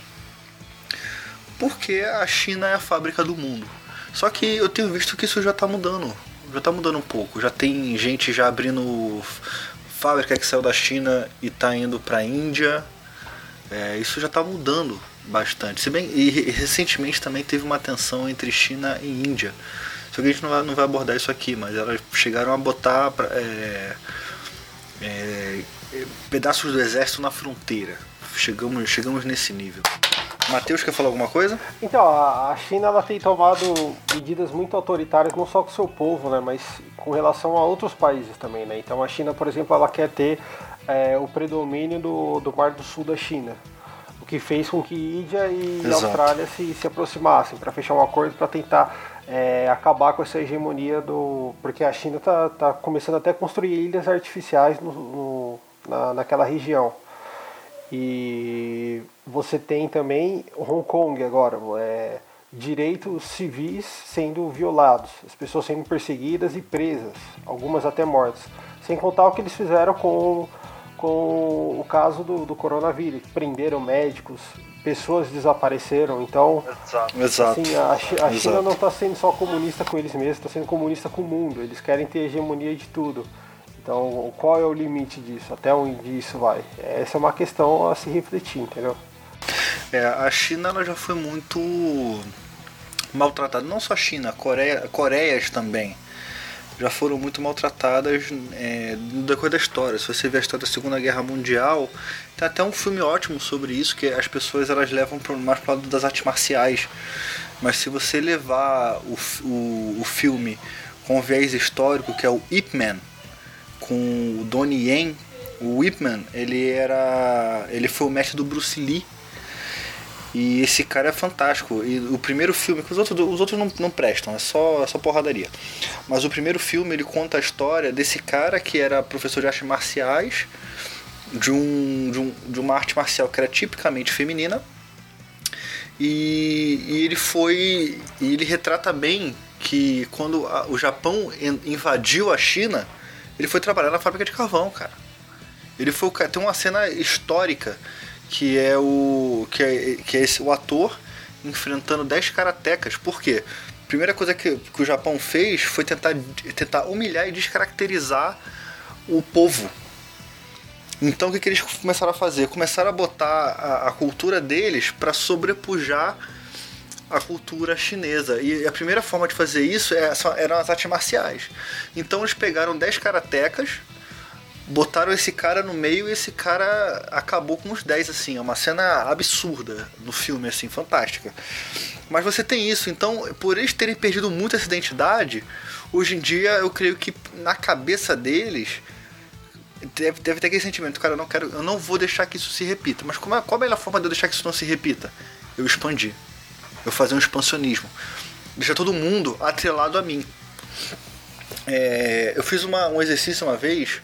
porque a China é a fábrica do mundo. Só que eu tenho visto que isso já está mudando. Já está mudando um pouco. Já tem gente já abrindo fábrica que saiu da China e está indo para a Índia. É, isso já está mudando bastante. Se bem, e recentemente também teve uma tensão entre China e Índia. Só que a gente não vai, não vai abordar isso aqui, mas elas chegaram a botar pra, é, é, pedaços do exército na fronteira. Chegamos, chegamos nesse nível. Matheus quer falar alguma coisa? Então, a China ela tem tomado medidas muito autoritárias, não só com o seu povo, né, mas com relação a outros países também. Né? Então, a China, por exemplo, ela quer ter é, o predomínio do, do Mar do Sul da China, o que fez com que Índia e Exato. Austrália se, se aproximassem para fechar um acordo para tentar é, acabar com essa hegemonia do. Porque a China está tá começando até a construir ilhas artificiais no, no na, naquela região. E você tem também Hong Kong agora, é, direitos civis sendo violados, as pessoas sendo perseguidas e presas, algumas até mortas. Sem contar o que eles fizeram com, com o caso do, do coronavírus, prenderam médicos, pessoas desapareceram. Então, Exato. Assim, a, a China Exato. não está sendo só comunista com eles mesmos, está sendo comunista com o mundo. Eles querem ter hegemonia de tudo. Então, qual é o limite disso? Até onde isso vai? Essa é uma questão a se refletir, entendeu? É, a China ela já foi muito maltratada, não só a China, Coreia, Coreias também já foram muito maltratadas é, no decorrer da história. Se você ver a história da Segunda Guerra Mundial, tem até um filme ótimo sobre isso, que as pessoas elas levam mais para o lado das artes marciais. Mas se você levar o, o, o filme com viés histórico, que é o Ip Man, com o Donnie Yen. O Whipman, ele era. ele foi o mestre do Bruce Lee. E esse cara é fantástico. E o primeiro filme, que os outros, os outros não, não prestam, é só, é só porradaria. Mas o primeiro filme ele conta a história desse cara que era professor de artes marciais, de, um, de, um, de uma arte marcial que era tipicamente feminina. E, e ele foi. E ele retrata bem que quando a, o Japão invadiu a China, ele foi trabalhar na fábrica de carvão, cara. Ele foi tem uma cena histórica que é o que é, que é esse, o ator enfrentando 10 karatecas. Por quê? primeira coisa que, que o Japão fez foi tentar, tentar humilhar e descaracterizar o povo. Então o que, que eles começaram a fazer? Começaram a botar a, a cultura deles para sobrepujar a cultura chinesa. E a primeira forma de fazer isso é, eram as artes marciais. Então eles pegaram 10 karatecas, botaram esse cara no meio e esse cara acabou com os 10, assim. É uma cena absurda no filme, assim, fantástica. Mas você tem isso, então, por eles terem perdido muito essa identidade, hoje em dia eu creio que na cabeça deles deve, deve ter aquele sentimento, cara, eu não quero, eu não vou deixar que isso se repita. Mas como é, qual a melhor forma de eu deixar que isso não se repita? Eu expandir. Eu fazer um expansionismo. Deixar todo mundo atrelado a mim. É, eu fiz uma, um exercício uma vez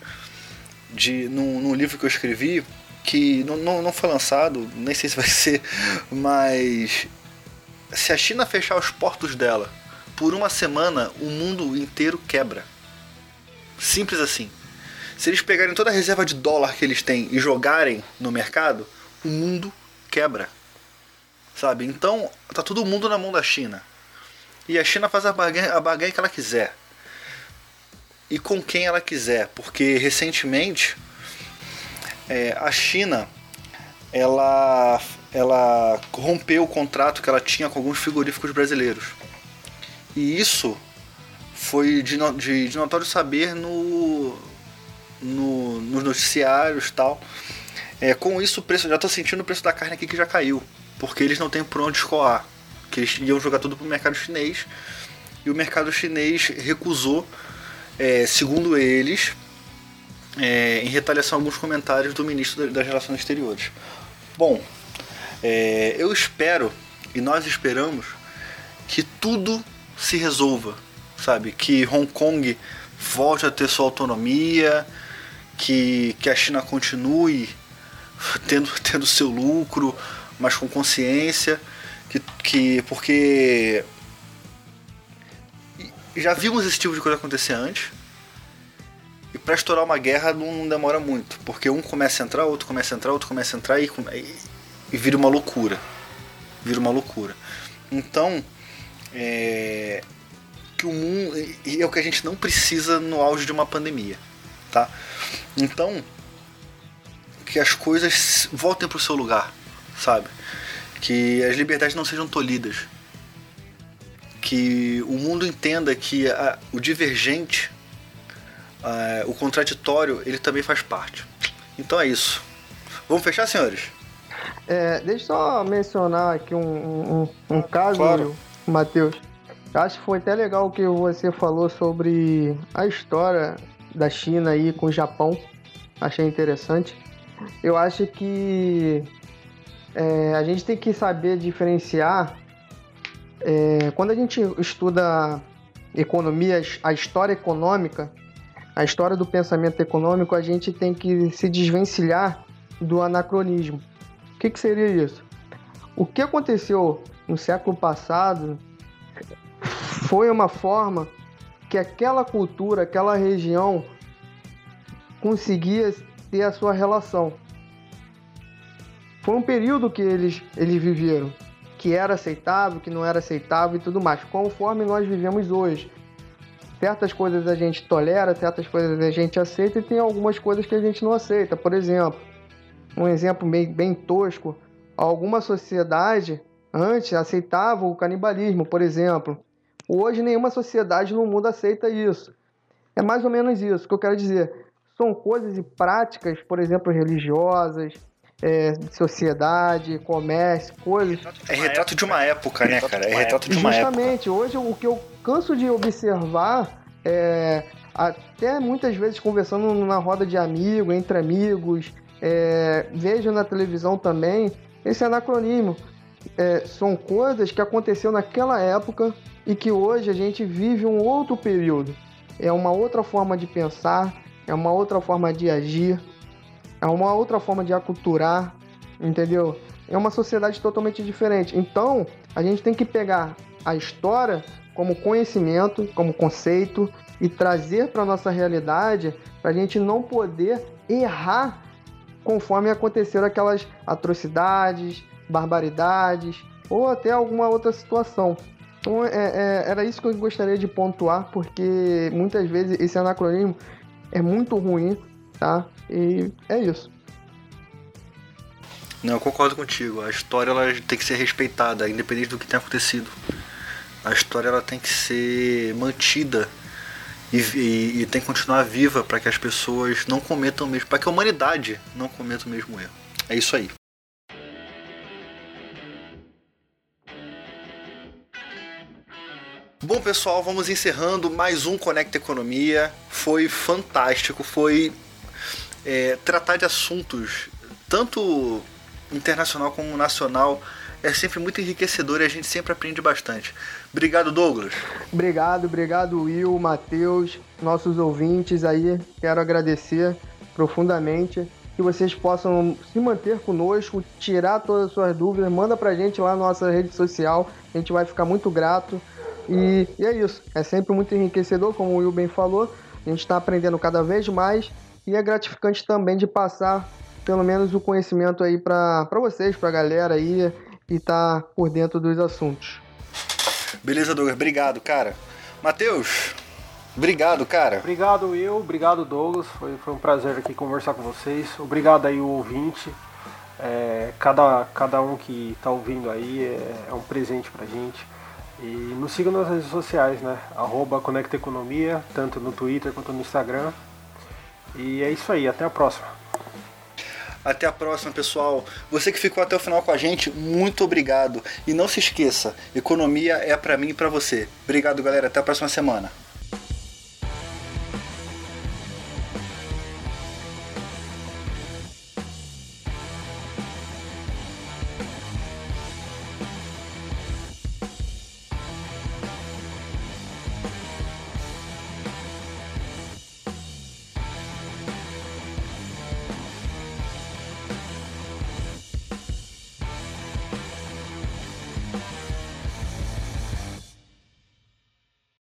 de num, num, livro que eu escrevi que não, não, não foi lançado, nem sei se vai (laughs) ser, mas se a China fechar os portos dela por uma semana, o mundo inteiro quebra. Simples assim. Se eles pegarem toda a reserva de dólar que eles têm e jogarem no mercado, o mundo quebra. Sabe? Então, tá todo mundo na mão da China. E a China faz a barganha, a barganha que ela quiser. E com quem ela quiser. Porque recentemente é, a China ela ela rompeu o contrato que ela tinha com alguns frigoríficos brasileiros. E isso foi de, de, de notório saber no, no, nos noticiários tal. É, com isso, o preço, já estou sentindo o preço da carne aqui que já caiu, porque eles não têm por onde escoar. Que eles iam jogar tudo para o mercado chinês e o mercado chinês recusou, é, segundo eles, é, em retaliação a alguns comentários do ministro das Relações Exteriores. Bom, é, eu espero e nós esperamos que tudo se resolva, sabe? Que Hong Kong volte a ter sua autonomia, que, que a China continue tendo, (laughs) tendo seu lucro, mas com consciência, que, que porque já vimos esse tipo de coisa acontecer antes. E para estourar uma guerra não demora muito, porque um começa a entrar, outro começa a entrar, outro começa a entrar e, e vira uma loucura. Vira uma loucura. Então, é, que o mundo e é o que a gente não precisa no auge de uma pandemia, tá? Então, que as coisas voltem para o seu lugar, sabe? Que as liberdades não sejam tolhidas. Que o mundo entenda que a, o divergente, a, o contraditório, ele também faz parte. Então é isso. Vamos fechar, senhores? É, deixa eu só mencionar aqui um, um, um caso, claro. Matheus. Acho que foi até legal o que você falou sobre a história da China aí com o Japão. Achei interessante. Eu acho que é, a gente tem que saber diferenciar. É, quando a gente estuda economia, a história econômica, a história do pensamento econômico, a gente tem que se desvencilhar do anacronismo que, que seria isso? O que aconteceu no século passado foi uma forma que aquela cultura, aquela região conseguia ter a sua relação. Foi um período que eles, eles viveram, que era aceitável, que não era aceitável e tudo mais, conforme nós vivemos hoje. Certas coisas a gente tolera, certas coisas a gente aceita e tem algumas coisas que a gente não aceita. Por exemplo, um exemplo bem, bem tosco, alguma sociedade antes aceitava o canibalismo, por exemplo. Hoje nenhuma sociedade no mundo aceita isso. É mais ou menos isso que eu quero dizer. São coisas e práticas, por exemplo, religiosas, é, sociedade, comércio, coisas. É retrato de uma época, né, cara? É retrato de uma Justamente, época. Justamente. Hoje o que eu canso de observar é até muitas vezes conversando na roda de amigo, entre amigos, é, vejo na televisão também esse anacronismo. É, são coisas que aconteceu naquela época e que hoje a gente vive um outro período. É uma outra forma de pensar, é uma outra forma de agir, é uma outra forma de aculturar, entendeu? é uma sociedade totalmente diferente. Então, a gente tem que pegar a história como conhecimento, como conceito e trazer para nossa realidade para a gente não poder errar conforme aconteceram aquelas atrocidades, barbaridades ou até alguma outra situação. Então, é, é, era isso que eu gostaria de pontuar, porque muitas vezes esse anacronismo é muito ruim, tá? E é isso. Não, eu concordo contigo. A história ela tem que ser respeitada, independente do que tenha acontecido. A história ela tem que ser mantida e, e, e tem que continuar viva para que as pessoas não cometam o mesmo, para que a humanidade não cometa o mesmo erro. É isso aí. Bom, pessoal, vamos encerrando mais um Conecta Economia. Foi fantástico, foi é, tratar de assuntos tanto internacional como nacional é sempre muito enriquecedor e a gente sempre aprende bastante. Obrigado, Douglas. Obrigado, obrigado, Will, Matheus, nossos ouvintes aí. Quero agradecer profundamente que vocês possam se manter conosco, tirar todas as suas dúvidas, manda pra gente lá na nossa rede social, a gente vai ficar muito grato. E, e é isso, é sempre muito enriquecedor, como o Will bem falou, a gente está aprendendo cada vez mais e é gratificante também de passar pelo menos o conhecimento aí para vocês, para a galera aí e tá por dentro dos assuntos. Beleza, Douglas, obrigado, cara. Matheus, obrigado, cara. Obrigado, Will, obrigado, Douglas. Foi, foi um prazer aqui conversar com vocês. Obrigado aí o ouvinte. É, cada, cada um que está ouvindo aí é, é um presente pra gente. E nos sigam nas redes sociais, né? Arroba Conecta Economia, tanto no Twitter quanto no Instagram. E é isso aí, até a próxima. Até a próxima, pessoal. Você que ficou até o final com a gente, muito obrigado. E não se esqueça, economia é para mim e para você. Obrigado, galera. Até a próxima semana.